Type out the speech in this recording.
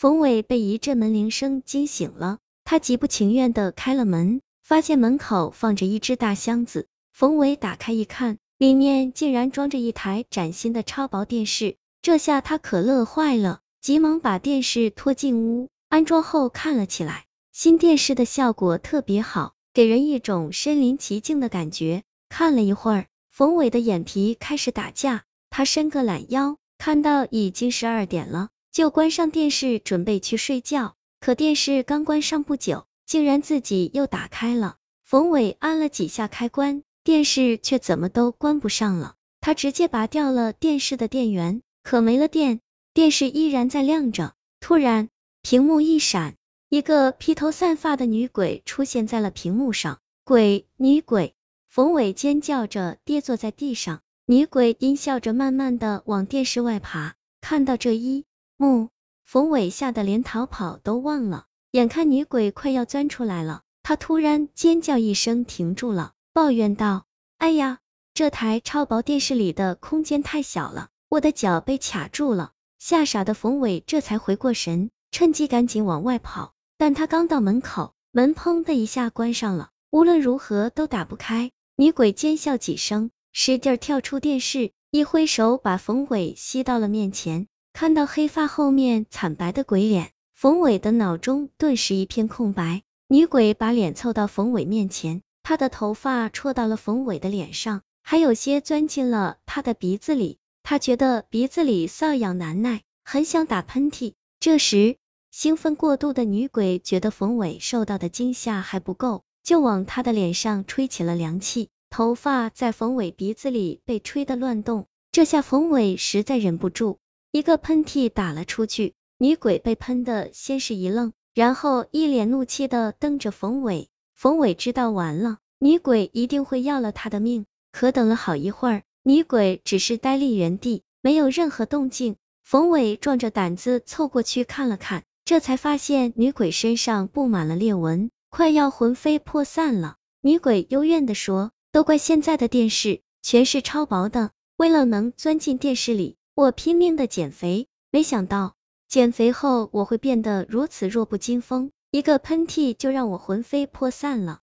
冯伟被一阵门铃声惊醒了，他极不情愿的开了门，发现门口放着一只大箱子。冯伟打开一看，里面竟然装着一台崭新的超薄电视，这下他可乐坏了，急忙把电视拖进屋，安装后看了起来。新电视的效果特别好，给人一种身临其境的感觉。看了一会儿，冯伟的眼皮开始打架，他伸个懒腰，看到已经十二点了，就关上电视准备去睡觉。可电视刚关上不久，竟然自己又打开了。冯伟按了几下开关。电视却怎么都关不上了，他直接拔掉了电视的电源，可没了电，电视依然在亮着。突然，屏幕一闪，一个披头散发的女鬼出现在了屏幕上。鬼，女鬼！冯伟尖叫着跌坐在地上，女鬼阴笑着慢慢的往电视外爬。看到这一木，冯伟吓得连逃跑都忘了。眼看女鬼快要钻出来了，他突然尖叫一声停住了。抱怨道：“哎呀，这台超薄电视里的空间太小了，我的脚被卡住了。”吓傻的冯伟这才回过神，趁机赶紧往外跑。但他刚到门口，门砰的一下关上了，无论如何都打不开。女鬼尖笑几声，使劲跳出电视，一挥手把冯伟吸到了面前。看到黑发后面惨白的鬼脸，冯伟的脑中顿时一片空白。女鬼把脸凑到冯伟面前。她的头发戳到了冯伟的脸上，还有些钻进了他的鼻子里，他觉得鼻子里瘙痒难耐，很想打喷嚏。这时，兴奋过度的女鬼觉得冯伟受到的惊吓还不够，就往他的脸上吹起了凉气，头发在冯伟鼻子里被吹得乱动。这下冯伟实在忍不住，一个喷嚏打了出去。女鬼被喷的先是一愣，然后一脸怒气的瞪着冯伟。冯伟知道完了，女鬼一定会要了他的命。可等了好一会儿，女鬼只是呆立原地，没有任何动静。冯伟壮着胆子凑过去看了看，这才发现女鬼身上布满了裂纹，快要魂飞魄散了。女鬼幽怨的说：“都怪现在的电视全是超薄的，为了能钻进电视里，我拼命的减肥，没想到减肥后我会变得如此弱不禁风。”一个喷嚏就让我魂飞魄散了。